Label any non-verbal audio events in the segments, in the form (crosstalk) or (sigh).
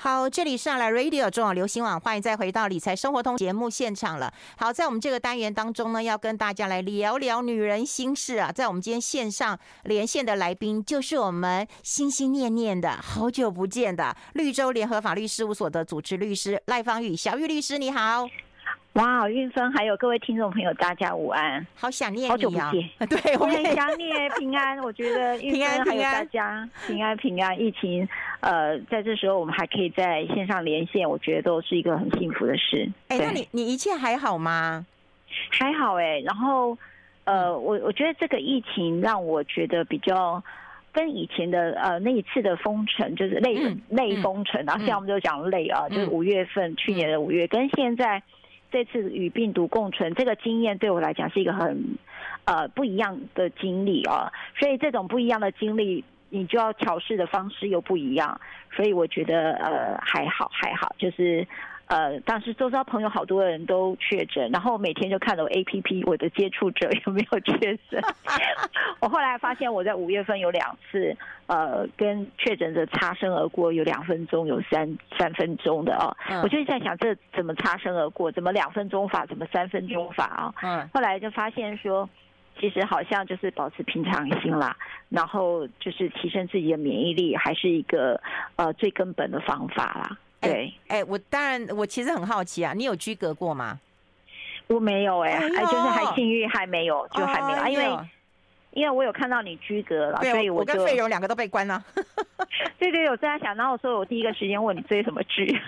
好，这里上来 Radio 中广流行网，欢迎再回到理财生活通节目现场了。好，在我们这个单元当中呢，要跟大家来聊聊女人心事啊。在我们今天线上连线的来宾，就是我们心心念念的好久不见的绿洲联合法律事务所的主持律师赖芳玉，小玉律师，你好。哇，运芬，还有各位听众朋友，大家午安，好想念！好久不见，(laughs) 对，我也想念 (laughs) 平安。我觉得韵芬还有大家平安平安。疫情，呃，在这时候我们还可以在线上连线，我觉得都是一个很幸福的事。哎，那你你一切还好吗？还好哎、欸。然后，呃，我我觉得这个疫情让我觉得比较跟以前的呃那一次的封城，就是类、嗯、类封城然后，现在我们就讲类啊，就是五月份、嗯、去年的五月，跟现在。这次与病毒共存，这个经验对我来讲是一个很呃不一样的经历哦，所以这种不一样的经历，你就要调试的方式又不一样，所以我觉得呃还好还好，就是。呃，当时周遭朋友好多人都确诊，然后每天就看我 APP 我的接触者有没有确诊。(laughs) 我后来发现我在五月份有两次，呃，跟确诊者擦身而过，有两分钟，有三三分钟的哦。嗯、我就在想，这怎么擦身而过？怎么两分钟法？怎么三分钟法啊？嗯。后来就发现说，其实好像就是保持平常心啦，然后就是提升自己的免疫力，还是一个呃最根本的方法啦。对，哎，我当然，我其实很好奇啊，你有居隔过吗？我没有哎、欸，哎，就是还幸运还没有，就还没有，因为因为我有看到你居隔了，所以我，我跟费勇两个都被关了。(laughs) 对对，我在想，然后我说我第一个时间问你追什么剧？(laughs)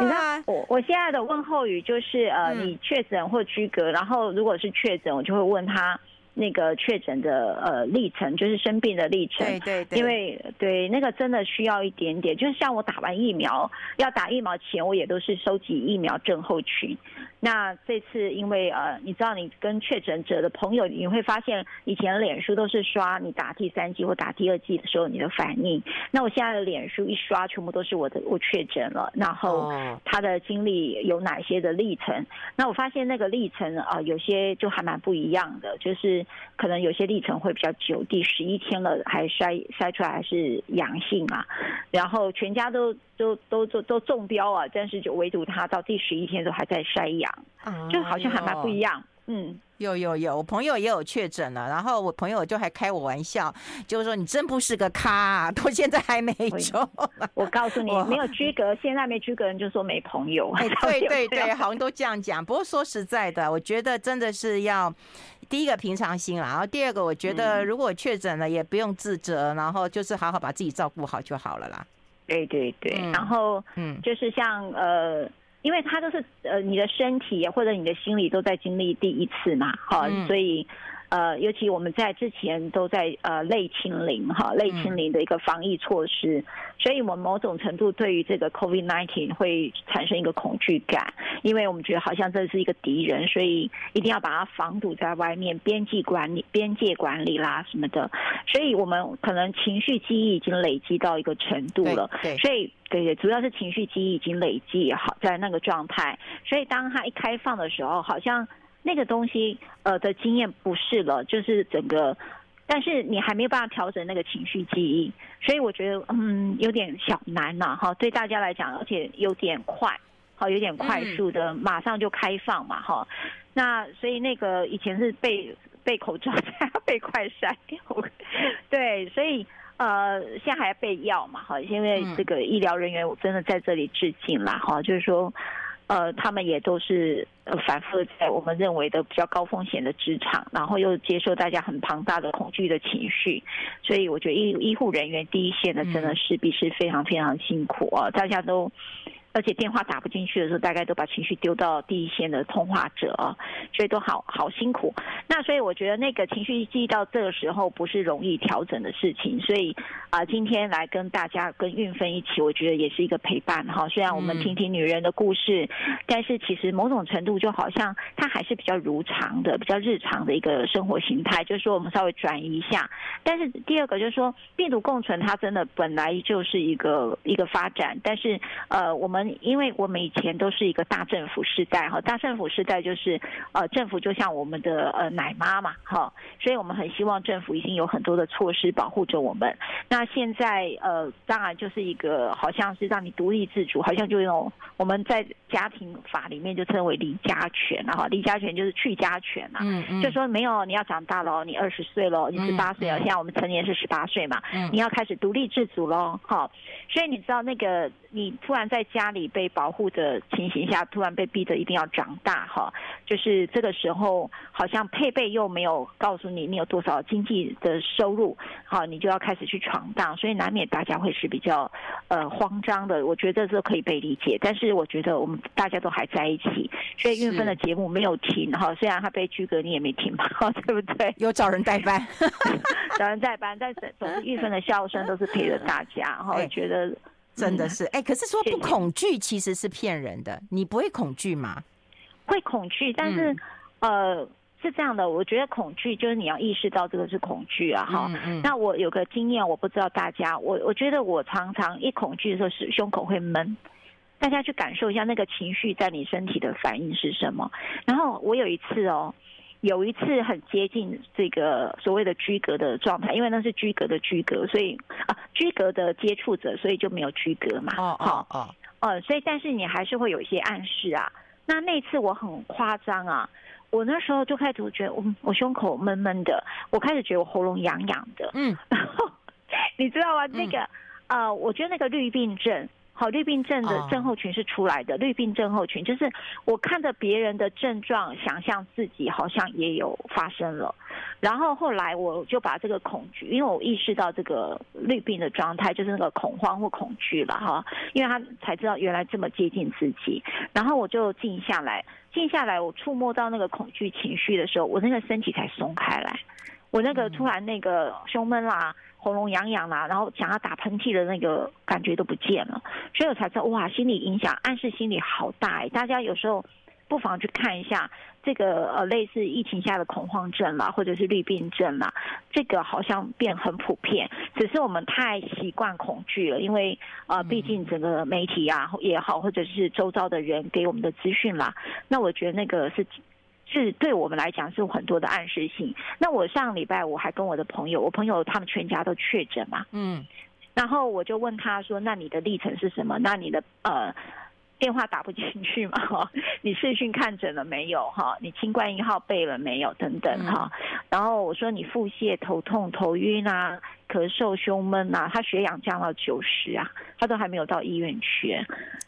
你看，我我现在的问候语就是呃，你确诊或居隔，然后如果是确诊，我就会问他。那个确诊的呃历程，就是生病的历程。对对对。因为对那个真的需要一点点，就是像我打完疫苗，要打疫苗前，我也都是收集疫苗症候群。那这次因为呃，你知道你跟确诊者的朋友，你会发现以前脸书都是刷你打第三剂或打第二剂的时候你的反应。那我现在的脸书一刷，全部都是我的我确诊了，然后他的经历有哪些的历程？那我发现那个历程啊，有些就还蛮不一样的，就是。可能有些历程会比较久，第十一天了还筛筛出来还是阳性啊，然后全家都都都都都中标啊，但是就唯独他到第十一天都还在筛阳，就好像还蛮不一样。嗯，有有有，我朋友也有确诊了，然后我朋友就还开我玩笑，就是说你真不是个咖啊，到现在还没 (laughs) 中。我告诉你，(laughs) 没有居格，现在没居格人就说没朋友。(laughs) 哎，对对对，好像都这样讲。不过说实在的，我觉得真的是要第一个平常心啦，然后第二个，我觉得如果确诊了也不用自责，然后就是好好把自己照顾好就好了啦。对对对，然后嗯，就是像呃。因为他都是呃，你的身体或者你的心理都在经历第一次嘛，哈，所以。呃，尤其我们在之前都在呃类清零哈，类清零的一个防疫措施，嗯、所以我们某种程度对于这个 COVID nineteen 会产生一个恐惧感，因为我们觉得好像这是一个敌人，所以一定要把它防堵在外面，边际管理、边界管理啦什么的，所以我们可能情绪记忆已经累积到一个程度了，对，对所以对对，主要是情绪记忆已经累积好在那个状态，所以当它一开放的时候，好像。那个东西，呃的经验不是了，就是整个，但是你还没有办法调整那个情绪记忆，所以我觉得，嗯，有点小难呐，哈，对大家来讲，而且有点快，好，有点快速的，马上就开放嘛，哈，那所以那个以前是被被口罩，(laughs) 现在被快筛，对，所以呃，现在还要备药嘛，哈，因为这个医疗人员我真的在这里致敬啦，哈，就是说。呃，他们也都是呃反复在我们认为的比较高风险的职场，然后又接受大家很庞大的恐惧的情绪，所以我觉得医医护人员第一线的真的势必是非常非常辛苦啊，大家都。而且电话打不进去的时候，大概都把情绪丢到第一线的通话者啊，所以都好好辛苦。那所以我觉得那个情绪记忆到这个时候不是容易调整的事情。所以啊，今天来跟大家跟运芬一起，我觉得也是一个陪伴哈。虽然我们听听女人的故事，但是其实某种程度就好像它还是比较如常的、比较日常的一个生活形态。就是说我们稍微转移一下。但是第二个就是说病毒共存，它真的本来就是一个一个发展。但是呃，我们。们因为我们以前都是一个大政府时代哈，大政府时代就是呃政府就像我们的呃奶妈嘛哈，所以我们很希望政府已经有很多的措施保护着我们。那现在呃当然就是一个好像是让你独立自主，好像就那种我们在家庭法里面就称为离家权了哈，离家权就是去家权啊，嗯嗯，就说没有你要长大了，你二十岁了，你十八岁了，现在我们成年是十八岁嘛，嗯，你要开始独立自主喽，哈，所以你知道那个你突然在家里被保护的情形下，突然被逼着一定要长大哈，就是这个时候好像配备又没有告诉你你有多少经济的收入，好，你就要开始去闯荡，所以难免大家会是比较呃慌张的。我觉得这可以被理解，但是我觉得我们大家都还在一起，所以韵芬的节目没有停哈，虽然他被拘格，你也没停嘛，(laughs) 对不对？有找人代班，(laughs) 找人代班，但是总是韵芬的笑声都是陪着大家哈，(laughs) 我觉得。真的是哎、欸，可是说不恐惧其实是骗人的。你不会恐惧吗？会恐惧，但是、嗯、呃是这样的，我觉得恐惧就是你要意识到这个是恐惧啊哈、嗯嗯。那我有个经验，我不知道大家，我我觉得我常常一恐惧的时候是胸口会闷，大家去感受一下那个情绪在你身体的反应是什么。然后我有一次哦。有一次很接近这个所谓的居隔的状态，因为那是居隔的居隔，所以啊居隔的接触者，所以就没有居隔嘛。哦哦哦，呃，所以但是你还是会有一些暗示啊。那那次我很夸张啊，我那时候就开始觉得我我胸口闷闷的，我开始觉得我喉咙痒痒的。嗯，然 (laughs) 后你知道吗？那个呃，我觉得那个绿病症。好，绿病症的症候群是出来的。绿病症候群就是我看着别人的症状，想象自己好像也有发生了。然后后来我就把这个恐惧，因为我意识到这个绿病的状态就是那个恐慌或恐惧了哈。因为他才知道原来这么接近自己，然后我就静下来，静下来，我触摸到那个恐惧情绪的时候，我那个身体才松开来。我那个突然那个胸闷啦。喉咙痒痒啦，然后想要打喷嚏的那个感觉都不见了，所以我才知道哇，心理影响暗示心理好大哎！大家有时候不妨去看一下这个呃类似疫情下的恐慌症啦，或者是绿病症啦，这个好像变很普遍，只是我们太习惯恐惧了，因为呃毕竟整个媒体啊也好，或者是周遭的人给我们的资讯啦，那我觉得那个是。是对我们来讲是有很多的暗示性。那我上礼拜我还跟我的朋友，我朋友他们全家都确诊嘛，嗯，然后我就问他说：“那你的历程是什么？那你的呃电话打不进去嘛？(laughs) 哈，你视讯看诊了没有？哈，你清冠一号背了没有？等等哈。然后我说你腹泻、头痛、头晕啊。”咳嗽、胸闷呐、啊，他血氧降到九十啊，他都还没有到医院去，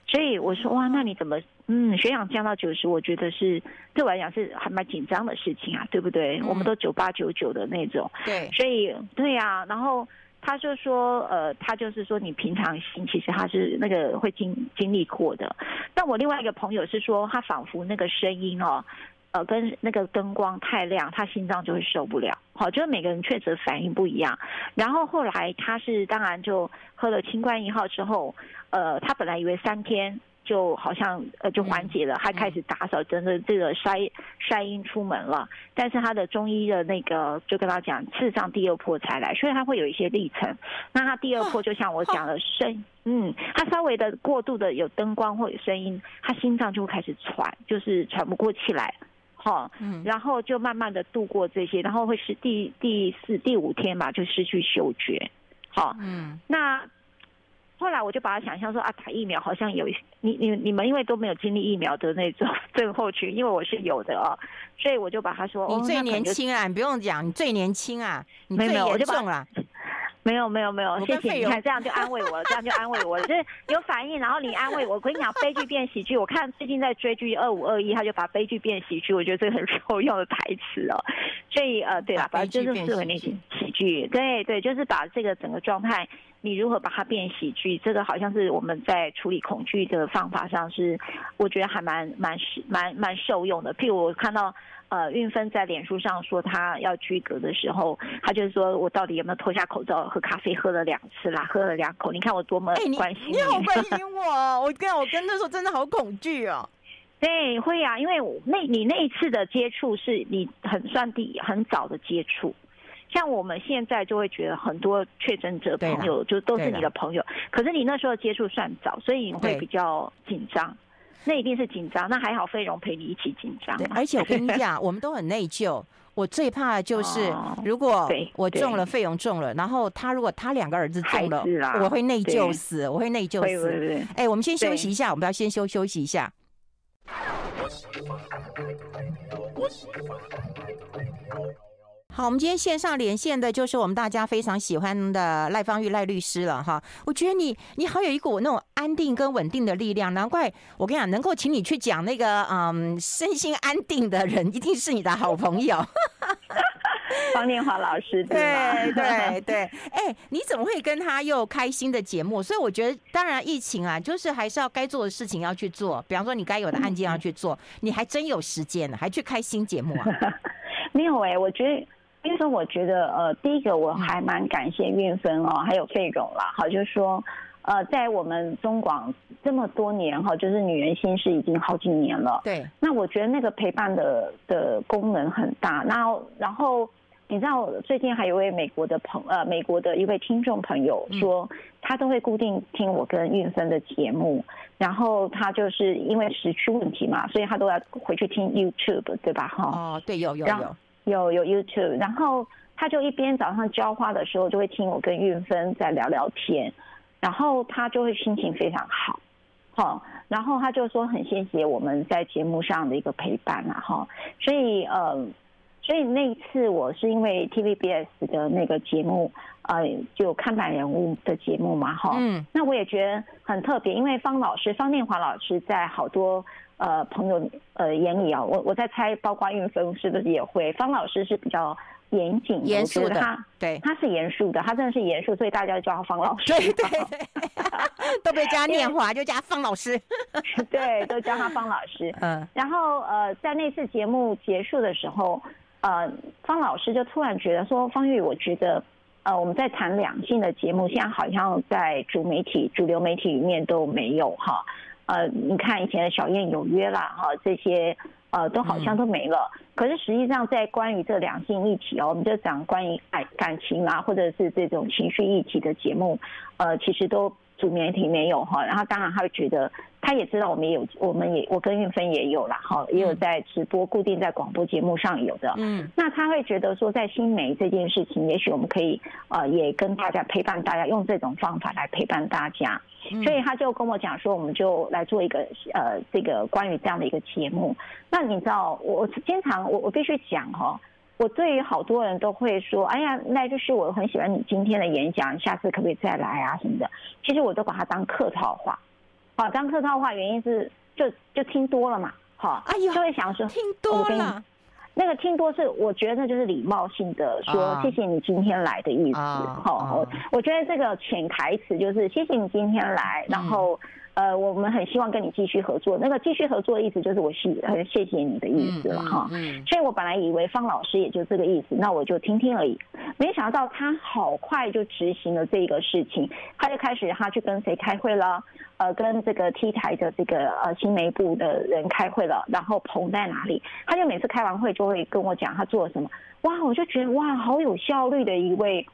所以我说哇，那你怎么嗯，血氧降到九十，我觉得是对我来讲是还蛮紧张的事情啊，对不对？嗯、我们都九八九九的那种，对，所以对呀、啊，然后他就说呃，他就是说你平常心其实他是那个会经经历过的，但我另外一个朋友是说他仿佛那个声音哦。呃，跟那个灯光太亮，他心脏就会受不了。好，就是每个人确实反应不一样。然后后来他是当然就喝了清冠一号之后，呃，他本来以为三天就好像呃就缓解了，他开始打扫，真的这个筛筛阴出门了。但是他的中医的那个就跟他讲，事实上第二波才来，所以他会有一些历程。那他第二波就像我讲的声，嗯，他稍微的过度的有灯光或有声音，他心脏就会开始喘，就是喘不过气来。好，嗯，然后就慢慢的度过这些，然后会是第第四、第五天吧，就失去嗅觉。好，嗯，那后来我就把它想象说啊，打疫苗好像有你你你们因为都没有经历疫苗的那种症候群，因为我是有的哦，所以我就把它说，(laughs) 你最年轻啊，你不用讲，你最年轻啊，你最严重了。没有没有没有，谢谢你看这样就安慰我了，这样就安慰我了，(laughs) 就是有反应，然后你安慰我。我跟你讲，悲剧变喜剧。我看最近在追剧二五二一，他就把悲剧变喜剧，我觉得这个很受用的台词哦。所以呃，对了，反正就是适合那些喜剧。对对，就是把这个整个状态，你如何把它变喜剧，这个好像是我们在处理恐惧的方法上是，我觉得还蛮蛮蛮蛮受用的。譬如我看到。呃，韵芬在脸书上说她要居隔的时候，她就是说我到底有没有脱下口罩喝咖啡？喝了两次啦，喝了两口。你看我多么关心你，你，你好关心 (laughs) 我。我跟我跟那时候真的好恐惧哦。对，会啊，因为那你那一次的接触是你很算第很早的接触。像我们现在就会觉得很多确诊者朋友就都是你的朋友，可是你那时候接触算早，所以你会比较紧张。那一定是紧张，那还好，费荣陪你一起紧张。对，而且我跟你讲，我们都很内疚。我最怕的就是，如果我中了，费荣中了，然后他如果他两个儿子中了，我会内疚死，我会内疚死。哎，我们先休息一下，我们要先休休息一下。好，我们今天线上连线的就是我们大家非常喜欢的赖芳玉赖律师了哈。我觉得你你好有一股那种安定跟稳定的力量，难怪我跟你讲，能够请你去讲那个嗯身心安定的人，一定是你的好朋友。(laughs) 方念华老师，对对对，哎、欸，你怎么会跟他又开新的节目？所以我觉得，当然疫情啊，就是还是要该做的事情要去做，比方说你该有的案件要去做，你还真有时间呢，还去开新节目啊？(laughs) 没有哎、欸，我觉得。因为我觉得，呃，第一个我还蛮感谢韵芬哦，还有费荣啦，好，就是说，呃，在我们中广这么多年哈，就是女人心事已经好几年了。对。那我觉得那个陪伴的的功能很大。那然后你知道，最近还有一位美国的朋呃，美国的一位听众朋友说，他都会固定听我跟韵芬的节目，然后他就是因为时区问题嘛，所以他都要回去听 YouTube，对吧？哈。哦，对，有有有。有有 YouTube，然后他就一边早上浇花的时候就会听我跟韵芬在聊聊天，然后他就会心情非常好，好，然后他就说很谢谢我们在节目上的一个陪伴啊，哈，所以呃，所以那一次我是因为 TVBS 的那个节目，呃，就看板人物的节目嘛，哈，嗯，那我也觉得很特别，因为方老师方念华老师在好多。呃，朋友，呃，眼里啊，我我在猜，包括韵芬是不是也会？方老师是比较严谨、严肃的，他对，他是严肃的，他真的是严肃，所以大家就叫他方老师。对对对，(laughs) 都被加念华，就加方老师。(laughs) 对，都叫他方老师。(laughs) 嗯，然后呃，在那次节目结束的时候，呃，方老师就突然觉得说，方玉，我觉得呃，我们在谈两性的节目，现在好像在主媒体、主流媒体里面都没有哈。呃，你看以前的小燕有约啦，哈，这些呃都好像都没了。可是实际上，在关于这两性议题哦，我们就讲关于爱感情啊，或者是这种情绪议题的节目，呃，其实都主媒体没有哈。然后当然他会觉得，他也知道我们也有，我们也我跟韵芬也有啦，哈，也有在直播，固定在广播节目上有的。嗯。那他会觉得说，在新媒这件事情，也许我们可以呃，也跟大家陪伴大家，用这种方法来陪伴大家。所以他就跟我讲说，我们就来做一个呃，这个关于这样的一个节目。那你知道，我经常我我必须讲哈，我对于好多人都会说，哎呀，那就是我很喜欢你今天的演讲，下次可不可以再来啊什么的？其实我都把它当客套话，啊，当客套话原因是就就听多了嘛，哈，哎呦，就会想说听多了。那个听多是，我觉得那就是礼貌性的说谢谢你今天来的意思。好，我我觉得这个潜台词就是谢谢你今天来，然后。呃，我们很希望跟你继续合作。那个继续合作的意思就是我是很谢谢你的意思了哈。嗯，所以我本来以为方老师也就这个意思，那我就听听而已。没想到他好快就执行了这个事情，他就开始他去跟谁开会了？呃，跟这个 T 台的这个呃新媒部的人开会了。然后棚在哪里？他就每次开完会就会跟我讲他做了什么。哇，我就觉得哇，好有效率的一位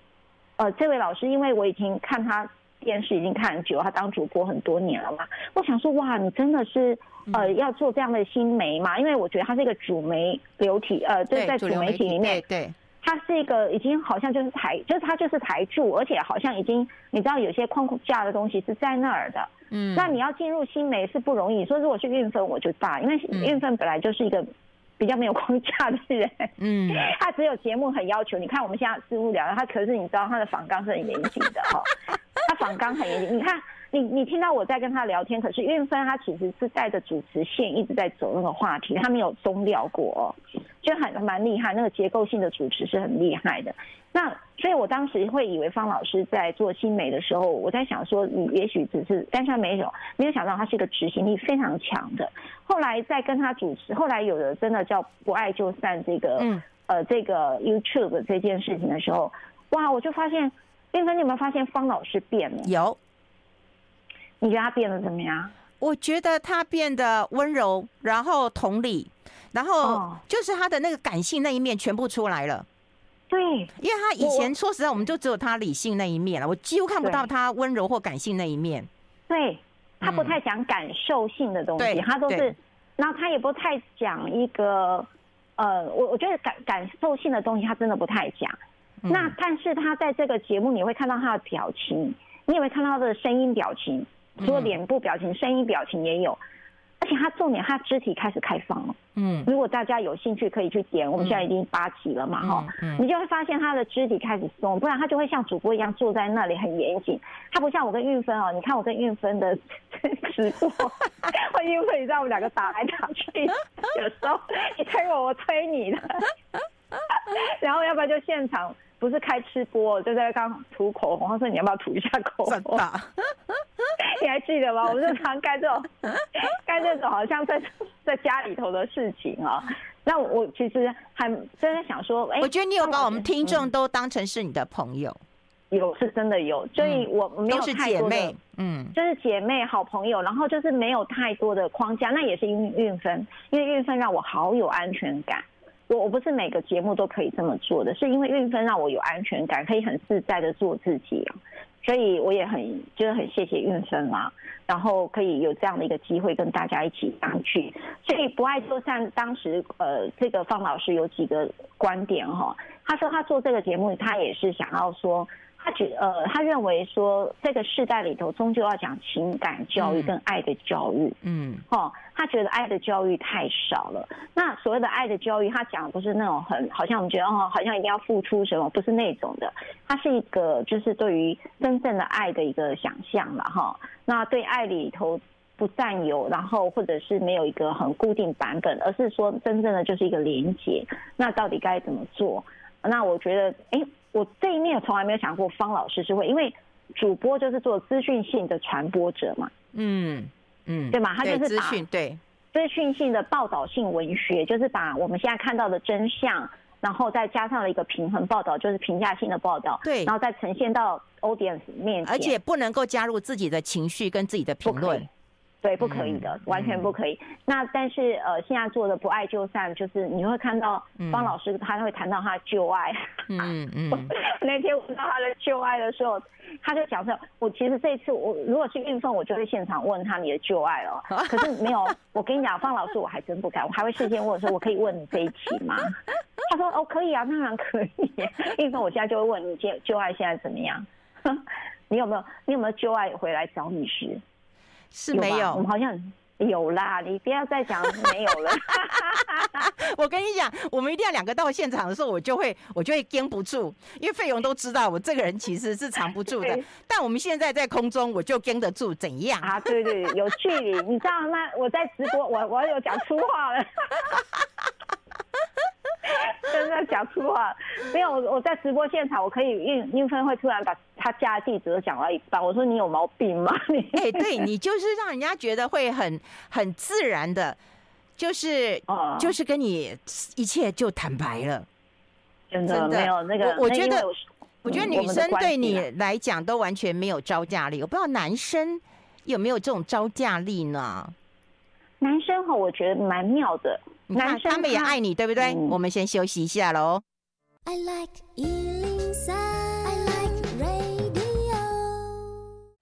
呃这位老师，因为我已经看他。电视已经看很久，他当主播很多年了嘛。我想说，哇，你真的是呃要做这样的新媒嘛？因为我觉得他是一个主媒流体，呃，就是在主媒体里面，对，他是一个已经好像就是台，就是他就是台柱，而且好像已经你知道有些框架的东西是在那儿的。嗯，那你要进入新媒是不容易。说如果是运分，我就大，因为运分本来就是一个。比较没有框架的人，嗯，(laughs) 他只有节目很要求。你看我们现在私物聊，他可是你知道他的访纲是很严谨的哈，他访纲很严谨。你看你你听到我在跟他聊天，可是运芬他其实是带着主持线一直在走那个话题，他没有松掉过哦，就很蛮厉害。那个结构性的主持是很厉害的。那所以，我当时会以为方老师在做新媒的时候，我在想说，你也许只是，但是他没有，没有想到他是一个执行力非常强的。后来在跟他主持，后来有的真的叫不爱就散这个，嗯，呃，这个 YouTube 这件事情的时候，哇，我就发现，韵芬，你有没有发现方老师变了？有。你觉得他变得怎么样？我觉得他变得温柔，然后同理，然后就是他的那个感性那一面全部出来了。对，因为他以前说实在，我们就只有他理性那一面了，我几乎看不到他温柔或感性那一面。对，他不太讲感受性的东西，他都是，然后他也不太讲一个，呃，我我觉得感感受性的东西，他真的不太讲。那但是他在这个节目，你会看到他的表情，你也会看到他的声音表情，除了脸部表情，声音表情也有。而且他重点，他肢体开始开放了。嗯，如果大家有兴趣，可以去点。我们现在已经八集了嘛，哈，你就会发现他的肢体开始松，不然他就会像主播一样坐在那里很严谨。他不像我跟韵芬哦，你看我跟韵芬的 (laughs) 直播，(laughs) 我韵芬你知道我们两个打来打去，有时候你推我，我推你的，(laughs) 然后要不然就现场不是开吃播，就在刚涂口红，他说你要不要涂一下口红？(laughs) 你还记得吗？(laughs) 我们就常干这种，干这种好像在在家里头的事情啊。那我其实还真的想说，哎，我觉得你有把我们听众都当成是你的朋友，有是真的有，所以我没有太多的，嗯，就是姐妹好朋友，然后就是没有太多的框架。那也是因为韵芬，因为运分让我好有安全感。我我不是每个节目都可以这么做的，是因为运芬让我有安全感，可以很自在的做自己。所以我也很就是很谢谢运芬嘛，然后可以有这样的一个机会跟大家一起上去。所以不爱说像，当时呃，这个方老师有几个观点哈，他说他做这个节目，他也是想要说。他觉呃，他认为说这个世代里头终究要讲情感教育跟爱的教育，嗯，哦，他觉得爱的教育太少了。那所谓的爱的教育，他讲的不是那种很好像我们觉得哦，好像一定要付出什么，不是那种的。它是一个就是对于真正的爱的一个想象了哈。那对爱里头不占有，然后或者是没有一个很固定版本，而是说真正的就是一个连接。那到底该怎么做？那我觉得，哎。我这一面从来没有想过方老师是会，因为主播就是做资讯性的传播者嘛，嗯嗯，对吗？他就是资讯对。资讯性的报道性文学，就是把我们现在看到的真相，然后再加上了一个平衡报道，就是评价性的报道，对，然后再呈现到 audience 面前，而且不能够加入自己的情绪跟自己的评论。对，不可以的，嗯、完全不可以。嗯、那但是呃，现在做的不爱就散，就是你会看到方老师他会谈到他的旧爱。嗯嗯。嗯 (laughs) 那天我知道他的旧爱的时候，他就讲说：“我其实这一次我如果去运凤，我就会现场问他你的旧爱了。(laughs) 可是没有，我跟你讲，方老师我还真不敢，我还会事先问说：我可以问你这一期吗？他说：哦，可以啊，当然可以。(laughs) 运凤，我现在就会问你旧旧爱现在怎么样？你有没有你有没有旧爱回来找你时？”是没有，有，我们好像有啦。你不要再讲没有了。(laughs) 我跟你讲，我们一定要两个到现场的时候，我就会我就会跟不住，因为费用都知道我这个人其实是藏不住的。但我们现在在空中，我就跟得住，怎样啊？对对，有距离。你知道那？我在直播，我我有讲粗话了。(laughs) 真的讲粗话，没有我我在直播现场，我可以韵韵芬会突然把他家的地址都讲到一半，我说你有毛病吗？你 (laughs) 哎、欸，对你就是让人家觉得会很很自然的，就是、嗯、就是跟你一切就坦白了，真的，没有那个。我我觉得，我觉得女生对你来讲都完全没有招架力，我不知道男生有没有这种招架力呢？男生哈，我觉得蛮妙的。你看，他们也爱你，对不对？嗯、我们先休息一下喽。I like 103, I like radio。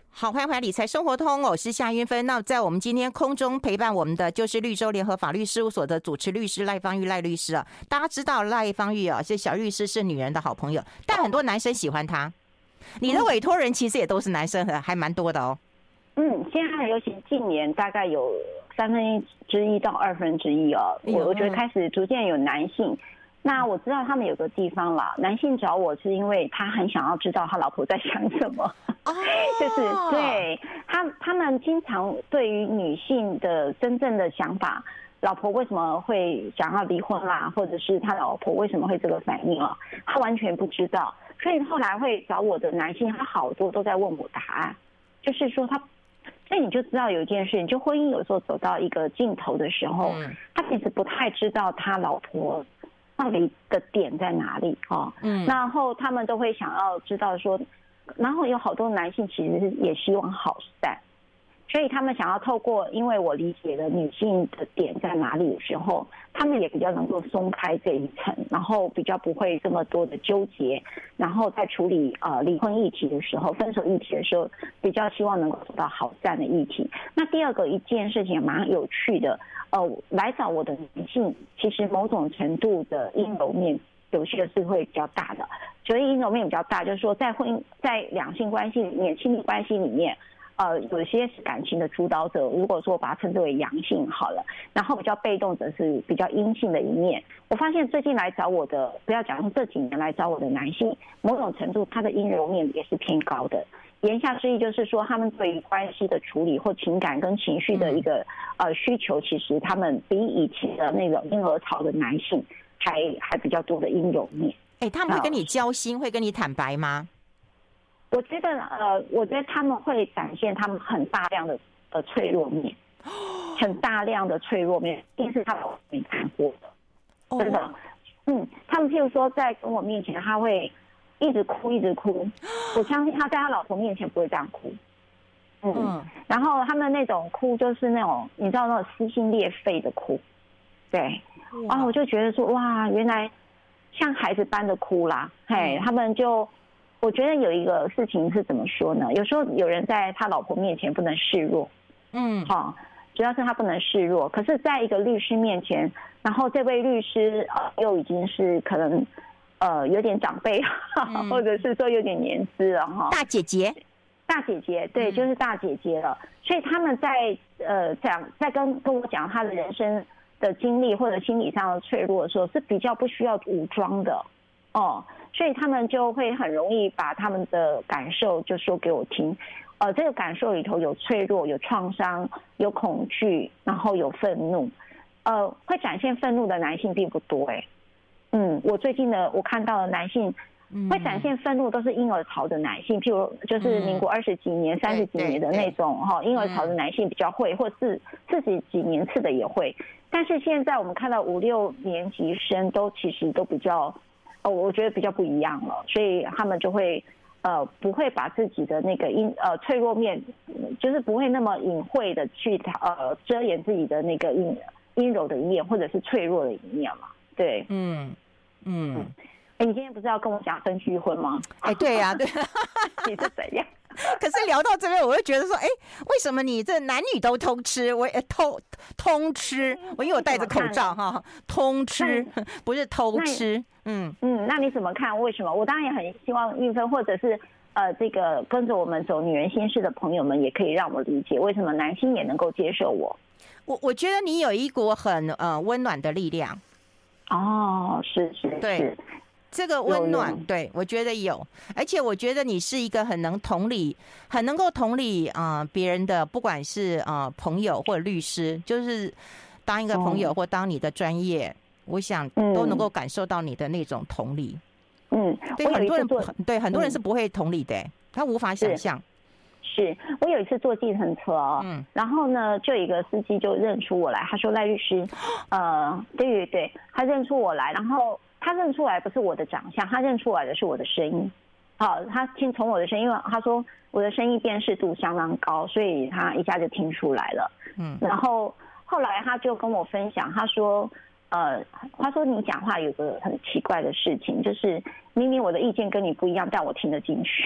好，欢迎回来《理财生活通》，我是夏云芬。那在我们今天空中陪伴我们的就是绿洲联合法律事务所的主持律师赖芳玉赖律师啊。大家知道赖芳玉啊，这小律师是女人的好朋友，但很多男生喜欢她。你的委托人其实也都是男生，还蛮多的哦。嗯，现在尤其近年大概有。三分之一到二分之一哦，我我觉得开始逐渐有男性。那我知道他们有个地方啦，男性找我是因为他很想要知道他老婆在想什么，(laughs) 就是对他他们经常对于女性的真正的想法，老婆为什么会想要离婚啦，或者是他老婆为什么会这个反应啊，他完全不知道。所以后来会找我的男性，他好多都在问我答案，就是说他。所以你就知道有一件事，就婚姻有时候走到一个尽头的时候，他其实不太知道他老婆到底的点在哪里啊。嗯，然后他们都会想要知道说，然后有好多男性其实是也希望好散，所以他们想要透过，因为我理解了女性的点在哪里的时候，他们也比较能够松开这一层，然后比较不会这么多的纠结，然后在处理呃离婚议题的时候、分手议题的时候，比较希望能够走到好散的议题。那第二个一件事情也蛮有趣的，呃，来找我的女性，其实某种程度的阴柔面有些是会比较大的，所以阴柔面比较大，就是说在婚姻、在两性关系里面、亲密关系里面。呃，有些是感情的主导者，如果说把它称之为阳性好了，然后比较被动者是比较阴性的一面。我发现最近来找我的，不要讲说这几年来找我的男性，某种程度他的阴柔面也是偏高的。言下之意就是说，他们对于关系的处理或情感跟情绪的一个呃需求，其实他们比以前的那个婴儿潮的男性还还比较多的阴柔面。哎，他们会跟你交心，会跟你坦白吗？我觉得呃，我觉得他们会展现他们很大量的呃脆弱面，(gasps) 很大量的脆弱面，一定是他们没看过的，真的。嗯，他们譬如说在跟我面前，他会一直哭一直哭，(gasps) 我相信他在他老婆面前不会这样哭。嗯，然后他们那种哭就是那种你知道那种撕心裂肺的哭，对。然后我就觉得说哇，原来像孩子般的哭啦，嘿，他们就。我觉得有一个事情是怎么说呢？有时候有人在他老婆面前不能示弱，嗯，好，主要是他不能示弱。可是，在一个律师面前，然后这位律师呃又已经是可能呃有点长辈，嗯、或者是说有点年资了哈。大姐姐，大姐姐，对，就是大姐姐了。嗯、所以他们在呃讲在跟跟我讲他的人生的经历或者心理上的脆弱的时候，是比较不需要武装的哦。所以他们就会很容易把他们的感受就说给我听，呃，这个感受里头有脆弱、有创伤、有恐惧，然后有愤怒，呃，会展现愤怒的男性并不多，哎，嗯，我最近的我看到的男性会展现愤怒都是婴儿潮的男性，譬如就是民国二十几年、三十几年的那种哈，婴儿潮的男性比较会，或是自己几年次的也会，但是现在我们看到五六年级生都其实都比较。哦，我觉得比较不一样了，所以他们就会呃不会把自己的那个阴呃脆弱面，就是不会那么隐晦的去呃遮掩自己的那个阴阴柔的一面，或者是脆弱的一面嘛。对，嗯嗯。哎，你今天不是要跟我讲分居婚吗？哎，对呀，对，(laughs) 你是怎样？(laughs) 可是聊到这边，我会觉得说，哎，为什么你这男女都通吃？我也偷通吃，我因为我戴着口罩哈，通吃不是偷吃。嗯嗯，那你怎么看？为什么？我当然也很希望韵芬或者是呃这个跟着我们走女人心事的朋友们，也可以让我理解为什么男性也能够接受我。我我觉得你有一股很呃温暖的力量。哦，是是是。对这个温暖，对，我觉得有，而且我觉得你是一个很能同理、很能够同理啊别人的，不管是啊朋友或者律师，就是当一个朋友或当你的专业，我想都能够感受到你的那种同理。嗯，对很多人不，对很多人是不会同理的，他无法想象。是我有一次坐计程车哦，嗯，然后呢，就有一个司机就认出我来，他说赖律师，(gasps) 呃，对对对，他认出我来，然后。他认出来不是我的长相，他认出来的是我的声音。好，他听从我的声音，因为他说我的声音辨识度相当高，所以他一下就听出来了。嗯，然后后来他就跟我分享，他说，呃，他说你讲话有个很奇怪的事情，就是明明我的意见跟你不一样，但我听得进去。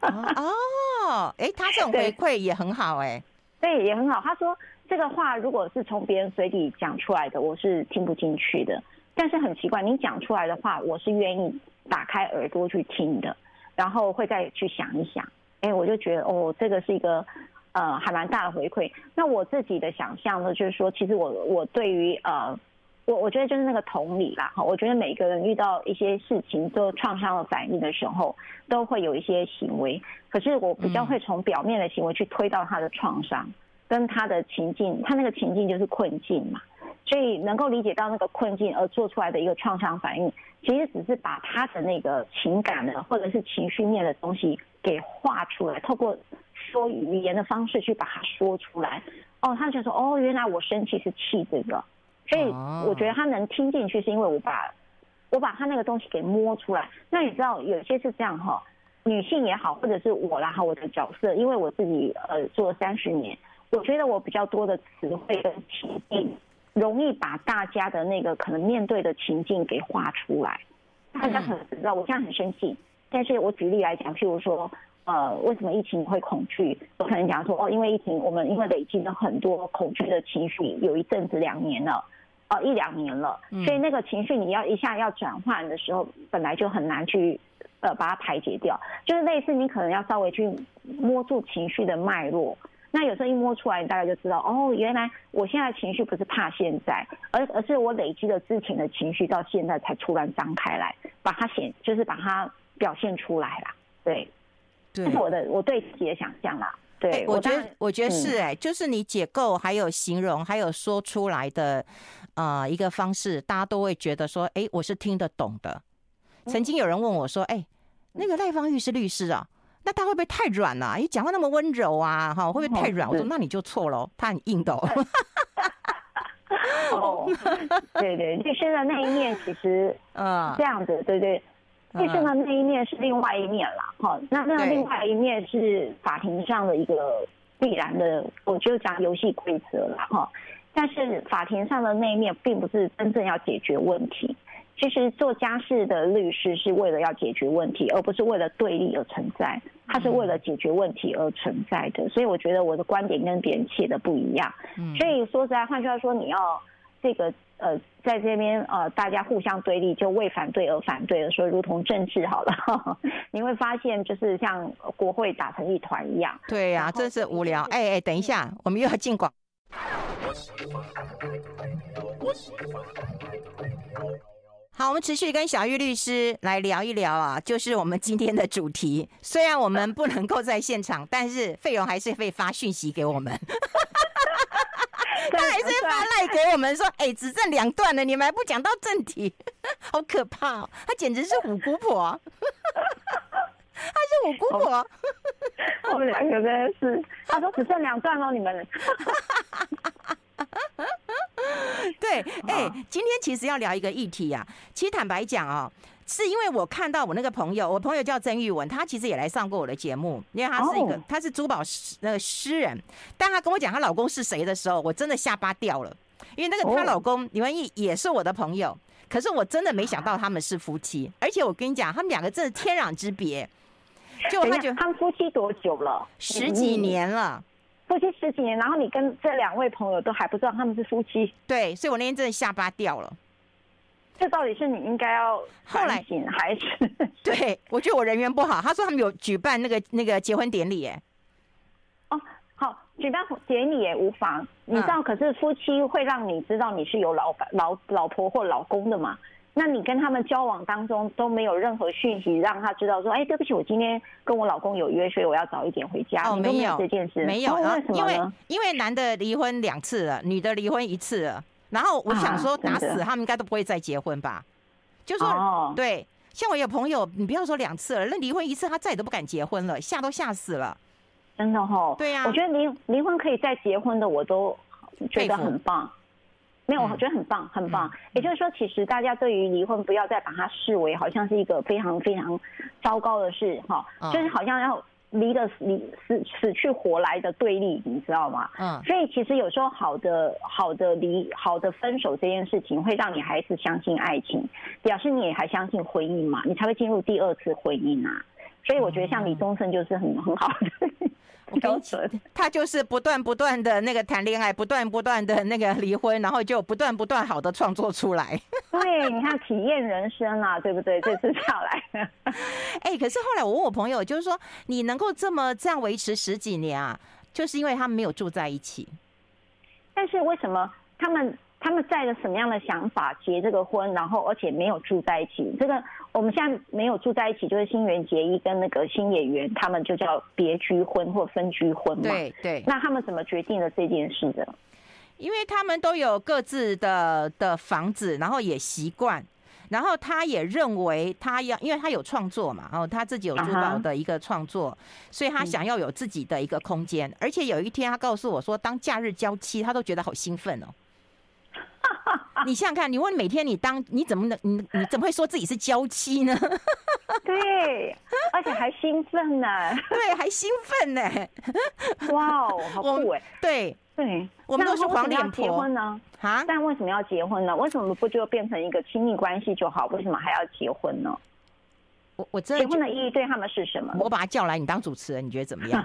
哦，哎，他这种 (laughs) 回馈也很好，哎，对，也很好。他说这个话如果是从别人嘴里讲出来的，我是听不进去的。但是很奇怪，你讲出来的话，我是愿意打开耳朵去听的，然后会再去想一想。哎，我就觉得哦，这个是一个呃还蛮大的回馈。那我自己的想象呢，就是说，其实我我对于呃，我我觉得就是那个同理啦哈。我觉得每个人遇到一些事情做创伤的反应的时候，都会有一些行为。可是我比较会从表面的行为去推到他的创伤跟他的情境，他那个情境就是困境嘛。所以能够理解到那个困境而做出来的一个创伤反应，其实只是把他的那个情感的或者是情绪面的东西给画出来，透过说语言的方式去把它说出来。哦，他就说哦，原来我生气是气这个，所以我觉得他能听进去，是因为我把我把他那个东西给摸出来。那你知道有些是这样哈，女性也好，或者是我啦哈，我的角色，因为我自己呃做了三十年。我觉得我比较多的词汇跟情境，容易把大家的那个可能面对的情境给画出来。大家可能知道，我现在很生气，但是我举例来讲，譬如说，呃，为什么疫情会恐惧？我可能讲说，哦，因为疫情，我们因为累积了很多恐惧的情绪，有一阵子两年了，哦、呃，一两年了，所以那个情绪你要一下要转换的时候，本来就很难去，呃，把它排解掉。就是类似你可能要稍微去摸住情绪的脉络，那有时候一摸出来，你大概就知道，哦，原来我现在情绪不是怕现在，而而是我累积了之前的情绪，到现在才突然张开来，把它显，就是把它表现出来啦，对。这是我的我对自己的想象啦，对，欸、我觉得我觉得是哎、欸，就是你解构还有形容还有说出来的呃一个方式，大家都会觉得说，哎、欸，我是听得懂的。曾经有人问我说，哎、欸，那个赖芳玉是律师啊，那他会不会太软了、啊？你讲话那么温柔啊，哈，会不会太软？我说那你就错喽，他很硬的。(laughs) (laughs) 哦，对对，律师的那一面其实 (laughs) 嗯这样子，对对。律师的那一面是另外一面啦，哈，那那另外一面是法庭上的一个必然的，我就讲游戏规则了哈。但是法庭上的那一面并不是真正要解决问题。其实做家事的律师是为了要解决问题，而不是为了对立而存在，他是为了解决问题而存在的。所以我觉得我的观点跟别人切的不一样。所以说实在，换句话说，你要这个。呃，在这边呃，大家互相对立，就为反对而反对的时候，如同政治好了呵呵，(laughs) 你会发现就是像国会打成一团一样。对呀、啊，真是无聊。哎哎，等一下，我们又要进广。好，我们持续跟小玉律师来聊一聊啊，就是我们今天的主题。虽然我们不能够在现场，但是费勇还是会发讯息给我们。(laughs) 他还是发赖给我们说：“哎、欸，只剩两段了，你们还不讲到正题，(laughs) 好可怕哦！他简直是五姑婆，(laughs) 他是五姑婆。我们两个真的是，他说只剩两段了，你们。(laughs) 对，哎、欸，今天其实要聊一个议题啊。其实坦白讲啊、哦。”是因为我看到我那个朋友，我朋友叫曾玉文，他其实也来上过我的节目，因为他是一个他是珠宝诗那个诗人，但他跟我讲她老公是谁的时候，我真的下巴掉了，因为那个她老公李文义也是我的朋友，可是我真的没想到他们是夫妻，而且我跟你讲，他们两个真的天壤之别。就他就他们夫妻多久了？十几年了，夫妻十几年，然后你跟这两位朋友都还不知道他们是夫妻，对，所以我那天真的下巴掉了。这到底是你应该要后来请还是？对，我觉得我人缘不好。他说他们有举办那个那个结婚典礼，哎，哦，好，举办典礼也无妨。你知道，可是夫妻会让你知道你是有老板、老老婆或老公的嘛？那你跟他们交往当中都没有任何讯息让他知道说，哎，对不起，我今天跟我老公有约，所以我要早一点回家。哦，没有这件事，没有，为什么？因为因为男的离婚两次了，女的离婚一次了。然后我想说，打死他们应该都不会再结婚吧？就说对，像我有朋友，你不要说两次了，那离婚一次，他再也都不敢结婚了，吓都吓死了。真的哈？对呀，我觉得离离婚可以再结婚的，我都觉得很棒。没有，我觉得很棒，很棒。也就是说，其实大家对于离婚，不要再把它视为好像是一个非常非常糟糕的事哈，就是好像要。离的离死死去活来的对立，你知道吗？嗯，所以其实有时候好的好的离好的分手这件事情，会让你还是相信爱情，表示你也还相信婚姻嘛，你才会进入第二次婚姻啊。所以我觉得像李宗盛就是很很好的。标准，(laughs) 他就是不断不断的那个谈恋爱，不断不断的那个离婚，然后就不断不断好的创作出来。(laughs) 对，你看体验人生啊，对不对？(laughs) 这次下来，哎，可是后来我问我朋友，就是说你能够这么这样维持十几年啊，就是因为他们没有住在一起。但是为什么他们？他们带着什么样的想法结这个婚，然后而且没有住在一起？这个我们现在没有住在一起，就是新垣结衣跟那个新演员，他们就叫别居婚或分居婚嘛。对对。那他们怎么决定了这件事的？因为他们都有各自的的房子，然后也习惯，然后他也认为他要，因为他有创作嘛，然后他自己有珠宝的一个创作，所以他想要有自己的一个空间。而且有一天他告诉我说，当假日交期，他都觉得好兴奋哦。(laughs) 你想想看，你问每天你当你怎么能你你怎么会说自己是娇妻呢？(laughs) 对，而且还兴奋呢。(laughs) 对，还兴奋呢。哇哦，好酷哎！对对，我们都是黄脸婆。结婚呢？啊？但为什么要结婚呢？为什么不就变成一个亲密关系就好？为什么还要结婚呢？我我真的结婚的意义对他们是什么？我把他叫来，你当主持人，你觉得怎么样？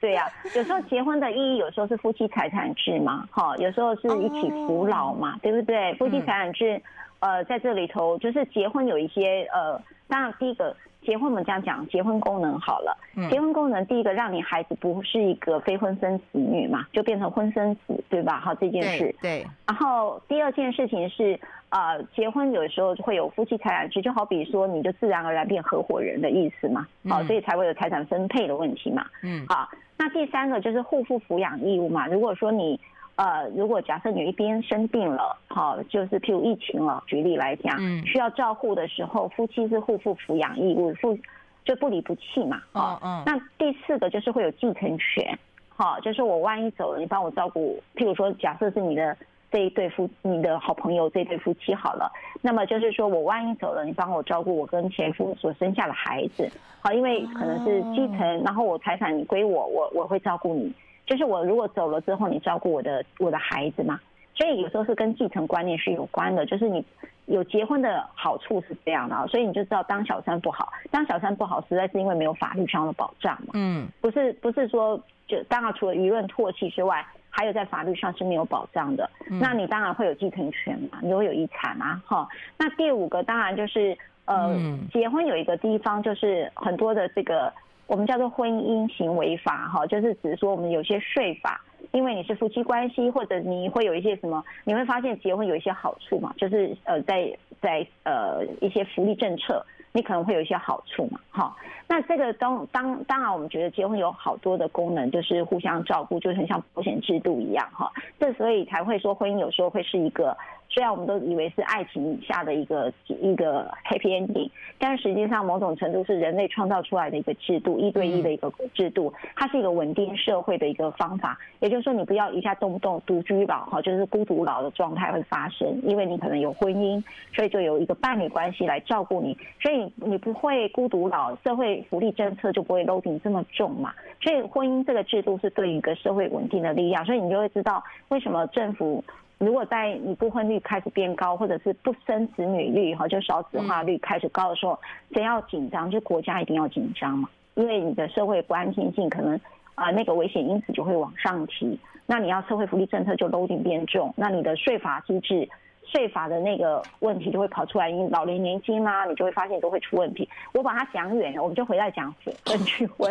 对呀、啊，有时候结婚的意义，有时候是夫妻财产制嘛，哈，有时候是一起扶老嘛，对不对？夫妻财产制，呃，在这里头就是结婚有一些呃，当然第一个结婚我们这样讲，结婚功能好了，结婚功能第一个让你孩子不是一个非婚生子女嘛，就变成婚生子，对吧？好，这件事。对。然后第二件事情是。呃，结婚有时候就会有夫妻财产制，就好比说你就自然而然变合伙人的意思嘛，好、嗯，所以才会有财产分配的问题嘛。嗯，好，那第三个就是互负抚养义务嘛。如果说你呃，如果假设你一边生病了，好，就是譬如疫情了，举例来讲，嗯，需要照护的时候，夫妻是互负抚养义务，负就不离不弃嘛。哦，嗯。那第四个就是会有继承权，好，就是我万一走了，你帮我照顾，譬如说假设是你的。这一对夫，你的好朋友这一对夫妻好了，那么就是说我万一走了，你帮我照顾我跟前夫所生下的孩子，好，因为可能是继承，然后我财产你归我，我我会照顾你，就是我如果走了之后，你照顾我的我的孩子嘛，所以有时候是跟继承观念是有关的，就是你有结婚的好处是这样的，所以你就知道当小三不好，当小三不好，实在是因为没有法律上的保障嘛，嗯，不是不是说就当然除了舆论唾弃之外。还有在法律上是没有保障的，那你当然会有继承权嘛，你会有遗产嘛，哈。那第五个当然就是呃，结婚有一个地方就是很多的这个我们叫做婚姻行为法，哈，就是只是说我们有些税法，因为你是夫妻关系，或者你会有一些什么，你会发现结婚有一些好处嘛，就是呃，在在呃一些福利政策。你可能会有一些好处嘛，哈，那这个当当当然，我们觉得结婚有好多的功能，就是互相照顾，就很像保险制度一样哈，这所以才会说婚姻有时候会是一个。虽然我们都以为是爱情以下的一个一个 happy ending，但是实际上某种程度是人类创造出来的一个制度，一对一的一个制度，它是一个稳定社会的一个方法。也就是说，你不要一下动不动独居老哈，就是孤独老的状态会发生，因为你可能有婚姻，所以就有一个伴侣关系来照顾你，所以你不会孤独老，社会福利政策就不会 loading 这么重嘛。所以婚姻这个制度是对于一个社会稳定的力量，所以你就会知道为什么政府。如果在你不婚率开始变高，或者是不生子女率哈，就少子化率开始高的时候，谁要紧张？就国家一定要紧张嘛，因为你的社会不安定性可能啊，那个危险因子就会往上提。那你要社会福利政策就 loading 变重，那你的税法机制、税法的那个问题就会跑出来，因为老年年金啦，你就会发现都会出问题。我把它讲远了，我们就回来讲分区婚。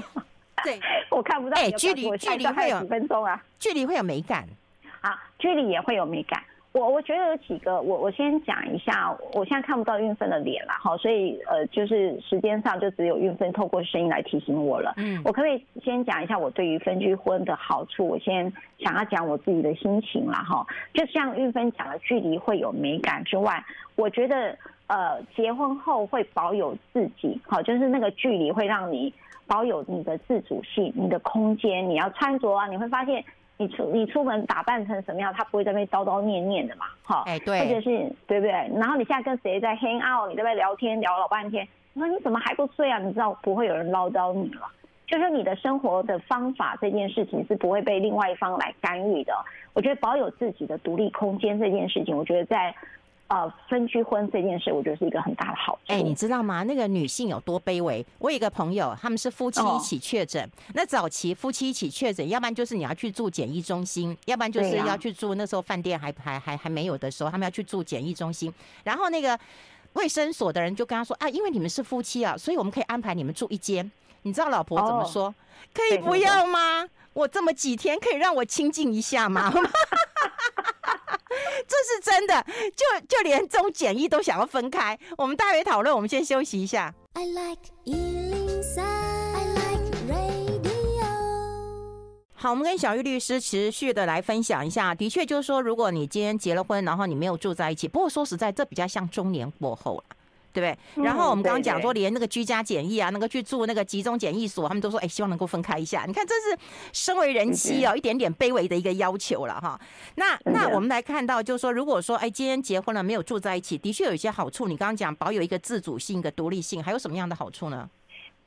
对，(laughs) 我看不到。哎，距离距离会有几分钟啊？距离会有美感。啊，距离也会有美感。我我觉得有几个，我我先讲一下。我现在看不到运分的脸了，哈，所以呃，就是时间上就只有运分透过声音来提醒我了。嗯，我可不可以先讲一下我对于分居婚的好处？我先想要讲我自己的心情了，哈。就像运分讲的，距离会有美感之外，我觉得呃，结婚后会保有自己，好，就是那个距离会让你保有你的自主性、你的空间。你要穿着啊，你会发现。你出你出门打扮成什么样，他不会在那边叨叨念念的嘛，哈，哎对，或者是对不对？然后你现在跟谁在 hang out，你在那边聊天聊老半天，你说你怎么还不睡啊？你知道不会有人唠叨你了，就是你的生活的方法这件事情是不会被另外一方来干预的。我觉得保有自己的独立空间这件事情，我觉得在。呃，分居婚这件事，我觉得是一个很大的好处。哎，你知道吗？那个女性有多卑微？我有一个朋友，他们是夫妻一起确诊。那早期夫妻一起确诊，要不然就是你要去住检疫中心，要不然就是要去住那时候饭店还还还还没有的时候，他们要去住检疫中心。然后那个卫生所的人就跟他说：“啊，因为你们是夫妻啊，所以我们可以安排你们住一间。”你知道老婆怎么说？可以不要吗？我这么几天可以让我清静一下吗？(laughs) 这是真的，就就连这种检疫都想要分开。我们待会讨论，我们先休息一下。I like 103, I like radio。好，我们跟小玉律师持续的来分享一下。的确，就是说，如果你今天结了婚，然后你没有住在一起，不过说实在，这比较像中年过后了。对不对？嗯、然后我们刚刚讲说，连那个居家检疫啊，那个去住那个集中检疫所，他们都说，哎，希望能够分开一下。你看，这是身为人妻哦，一点点卑微的一个要求了哈。那那我们来看到，就是说，如果说，哎，今天结婚了，没有住在一起，的确有一些好处。你刚刚讲保有一个自主性、一个独立性，还有什么样的好处呢？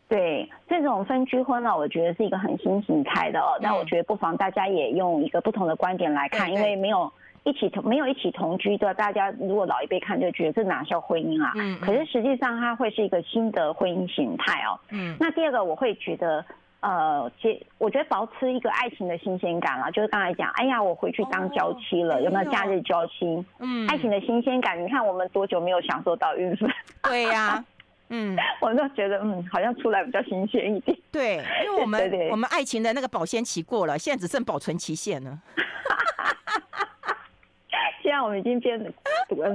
对，这种分居婚呢，我觉得是一个很新形态的哦。那我觉得不妨大家也用一个不同的观点来看，因为没有。一起同没有一起同居的，大家如果老一辈看就觉得这哪叫婚姻啊？嗯，可是实际上它会是一个新的婚姻形态哦。嗯，那第二个我会觉得，呃，其我觉得保持一个爱情的新鲜感啊，就是刚才讲，哎呀，我回去当娇妻了，有没有假日娇妻？嗯，爱情的新鲜感，你看我们多久没有享受到孕妇？对呀，嗯，(laughs) 我都觉得嗯，好像出来比较新鲜一点。对，因为我们 (laughs) 我们爱情的那个保鲜期过了，现在只剩保存期限了。现在我们已经变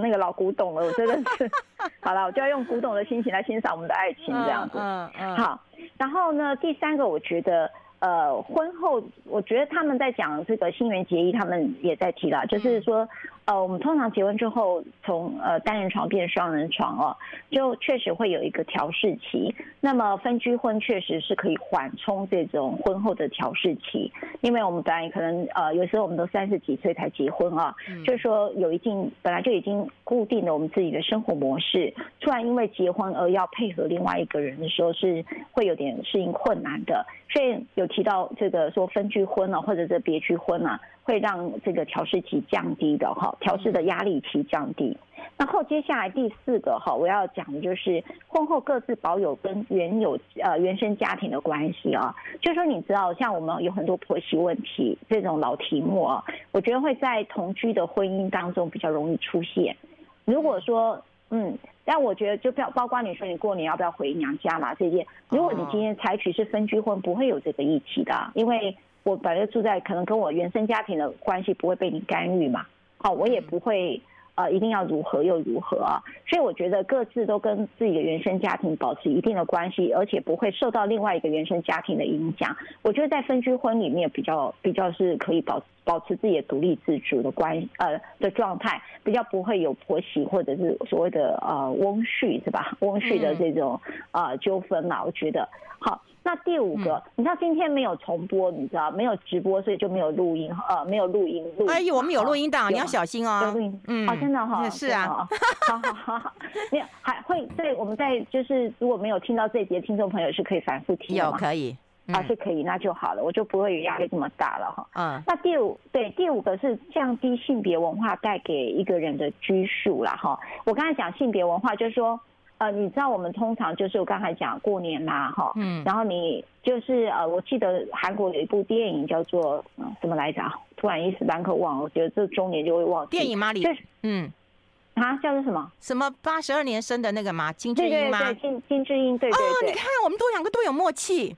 那个老古董了，我真的是，(laughs) 好了，我就要用古董的心情来欣赏我们的爱情，这样子，嗯嗯，好，然后呢，第三个我觉得。呃，婚后我觉得他们在讲这个新垣结衣，他们也在提了，就是说，呃，我们通常结婚之后，从呃单人床变双人床哦，就确实会有一个调试期。那么分居婚确实是可以缓冲这种婚后的调试期，因为我们本来可能呃有时候我们都三十几岁才结婚啊，就是说有一定本来就已经固定了我们自己的生活模式，突然因为结婚而要配合另外一个人的时候，是会有点适应困难的，所以有。提到这个说分居婚啊，或者是别居婚啊，会让这个调试期降低的哈，调试的压力期降低。然后接下来第四个哈，我要讲的就是婚后各自保有跟原有呃原生家庭的关系啊，就是说你知道像我们有很多婆媳问题这种老题目啊，我觉得会在同居的婚姻当中比较容易出现。如果说嗯。但我觉得，就包包括你说你过年要不要回娘家嘛？这些，如果你今天采取是分居婚，不会有这个议题的，因为我本来住在可能跟我原生家庭的关系不会被你干预嘛。好，我也不会呃一定要如何又如何啊。所以我觉得各自都跟自己的原生家庭保持一定的关系，而且不会受到另外一个原生家庭的影响。我觉得在分居婚里面比较比较是可以保。保持自己的独立自主的关呃的状态，比较不会有婆媳或者是所谓的呃翁婿是吧？翁婿的这种呃纠纷嘛，我觉得好。那第五个，你知道今天没有重播，你知道没有直播，所以就没有录音呃，没有录音录。哎呦，我们有录音档，你要小心哦。有录音，嗯，哦，真的哈，是啊，好好好好，没有还会对我们在就是如果没有听到这节，听众朋友是可以反复听的。有可以。啊，是可以，那就好了，我就不会有压力这么大了哈。嗯，那第五对第五个是降低性别文化带给一个人的拘束啦哈。我刚才讲性别文化，就是说，呃，你知道我们通常就是我刚才讲过年嘛哈，嗯，然后你就是呃，我记得韩国有一部电影叫做嗯什么来着？突然一时半刻忘了，我觉得这中年就会忘。电影吗？里就是嗯啊，叫做什么？什么八十二年生的那个吗？金智英吗？对对对，金金智英，对对对。哦，你看我们都两个都有默契。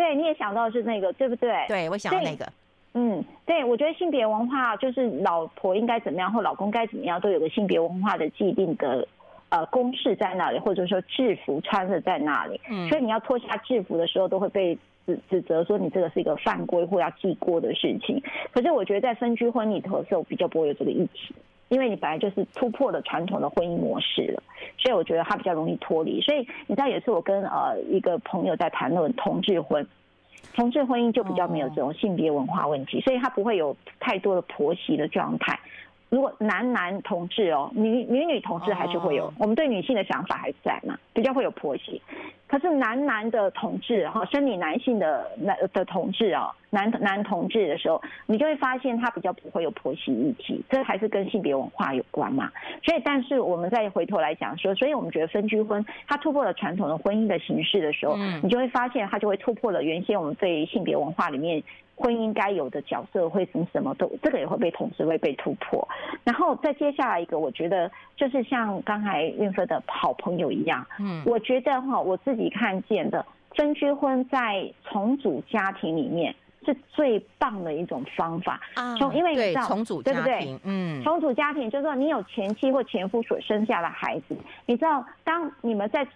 对，你也想到是那个，对不对？对，我想到那个。嗯，对，我觉得性别文化就是老婆应该怎么样，或老公该怎么样，都有个性别文化的既定的呃公式在那里，或者说制服穿着在那里。嗯，所以你要脱下制服的时候，都会被指指责说你这个是一个犯规或要记过的事情。可是我觉得在分居婚礼头的时候，比较不会有这个议题。因为你本来就是突破了传统的婚姻模式了，所以我觉得他比较容易脱离。所以你知道，有一次我跟呃一个朋友在谈论同志婚，同志婚姻就比较没有这种性别文化问题，所以他不会有太多的婆媳的状态。如果男男同志哦，女女女同志还是会有，我们对女性的想法还在嘛，比较会有婆媳。可是男男的同志哈，生理男性的男的同志啊，男男同志的时候，你就会发现他比较不会有婆媳议题，这还是跟性别文化有关嘛。所以，但是我们再回头来讲说，所以我们觉得分居婚它突破了传统的婚姻的形式的时候，你就会发现它就会突破了原先我们对性别文化里面。婚姻该有的角色会什么什么都，这个也会被同时会被突破。然后再接下来一个，我觉得就是像刚才韵芬的好朋友一样，嗯，我觉得哈，我自己看见的分居婚在重组家庭里面是最棒的一种方法啊。从因为你知道，重组对不对？嗯，重组家庭就是说你有前妻或前夫所生下的孩子，你知道，当你们在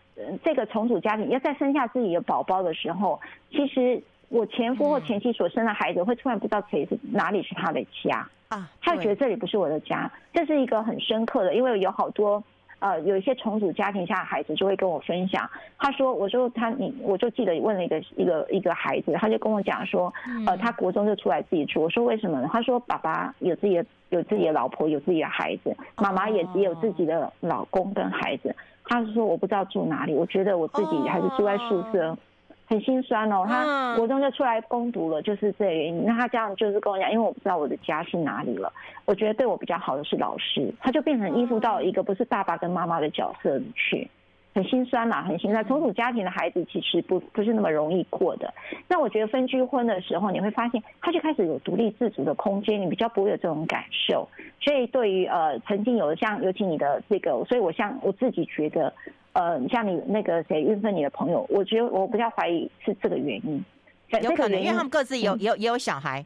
这个重组家庭要再生下自己的宝宝的时候，其实。我前夫或前妻所生的孩子会突然不知道谁是哪里是他的家啊，他会觉得这里不是我的家，这是一个很深刻的，因为有好多呃有一些重组家庭下的孩子就会跟我分享，他说，我就他你，我就记得问了一个一个一个孩子，他就跟我讲说，呃，他国中就出来自己住，我说为什么呢？他说爸爸有自己的有自己的老婆，有自己的孩子，妈妈也也有自己的老公跟孩子，他说我不知道住哪里，我觉得我自己还是住在宿舍。很心酸哦，他国中就出来攻读了，就是这个原因。那他这样就是跟我讲，因为我不知道我的家是哪里了。我觉得对我比较好的是老师，他就变成依附到一个不是爸爸跟妈妈的角色里去。很心酸嘛，很心酸。重组家庭的孩子其实不不是那么容易过的。那我觉得分居婚的时候，你会发现他就开始有独立自主的空间，你比较不会有这种感受。所以对于呃曾经有的像尤其你的这个，所以我像我自己觉得，呃像你那个谁运分你的朋友，我觉得我比较怀疑是这个原因。有可能，因为他们各自有有也有小孩，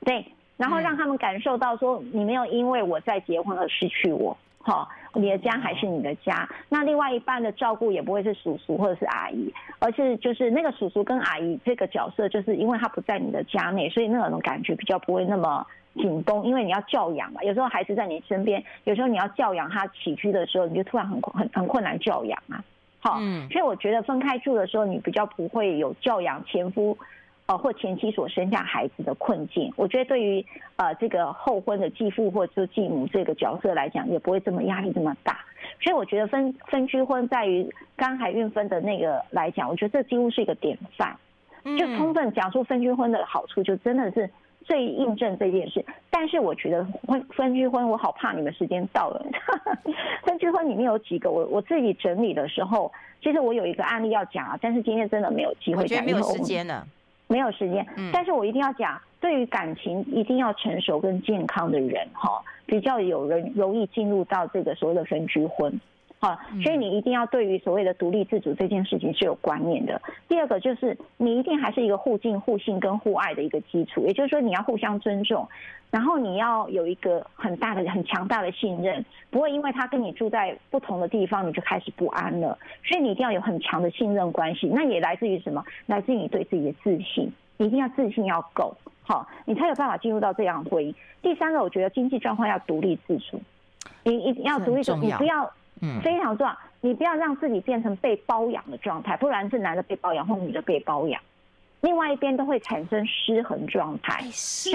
对，然后让他们感受到说你没有因为我在结婚而失去我。好，你的家还是你的家。那另外一半的照顾也不会是叔叔或者是阿姨，而是就是那个叔叔跟阿姨这个角色，就是因为他不在你的家内，所以那种感觉比较不会那么紧绷。因为你要教养嘛，有时候孩子在你身边，有时候你要教养他起居的时候，你就突然很很很困难教养啊。好，所以我觉得分开住的时候，你比较不会有教养前夫。呃，或前妻所生下孩子的困境，我觉得对于呃这个后婚的继父或者继母这个角色来讲，也不会这么压力这么大。所以我觉得分分居婚在于刚海运分的那个来讲，我觉得这几乎是一个典范，就充分讲出分居婚的好处，就真的是最印证这件事。但是我觉得分分居婚，我好怕你们时间到了。(laughs) 分居婚里面有几个，我我自己整理的时候，其实我有一个案例要讲啊，但是今天真的没有机会讲，我觉得没有时间了。没有时间，但是我一定要讲，对于感情一定要成熟跟健康的人，哈，比较有人容易进入到这个所谓的分居婚，好，所以你一定要对于所谓的独立自主这件事情是有观念的。第二个就是你一定还是一个互敬互信跟互爱的一个基础，也就是说你要互相尊重，然后你要有一个很大的、很强大的信任，不会因为他跟你住在不同的地方你就开始不安了。所以你一定要有很强的信任关系，那也来自于什么？来自于你对自己的自信。你一定要自信要够好，你才有办法进入到这样的婚姻。第三个，我觉得经济状况要独立自主，你一定要独立自主，你不要，嗯，非常重要，你不要让自己变成被包养的状态，不然是男的被包养或女的被包养，另外一边都会产生失衡状态。是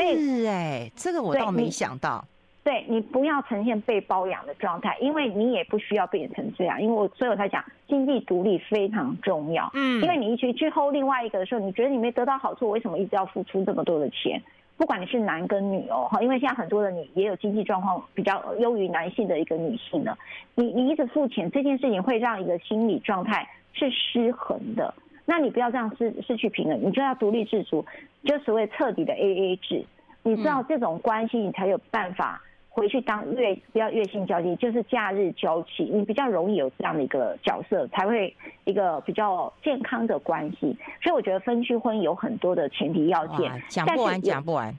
哎，这个我倒没想到。对，你不要呈现被包养的状态，因为你也不需要变成这样。因为我所以我才讲经济独立非常重要。嗯，因为你一去去 hold 另外一个的时候，你觉得你没得到好处，为什么一直要付出这么多的钱？不管你是男跟女哦，哈，因为现在很多的女也有经济状况比较优于男性的一个女性呢。你你一直付钱这件事情会让一个心理状态是失衡的。那你不要这样失失去平衡，你就要独立自主，就所谓彻底的 AA 制。你知道这种关系，你才有办法。回去当月不要月薪交际，就是假日交际，你比较容易有这样的一个角色，才会一个比较健康的关系。所以我觉得分居婚有很多的前提要件，讲不完，讲不完。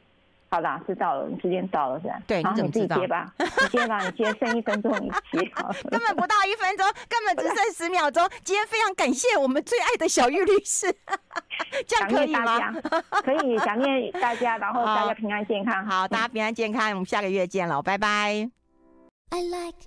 好啦，知道了，时间到了是吧？对，你怎么知道？你自己接吧，(laughs) 你接吧，你接剩一分钟，你接。根本不到一分钟，根本只剩十秒钟。今天非常感谢我们最爱的小玉律师，这样可以吗？可以，想念大家，然后 (laughs) 大家平安健康。好，大家平安健康，我们下个月见了，拜拜。I like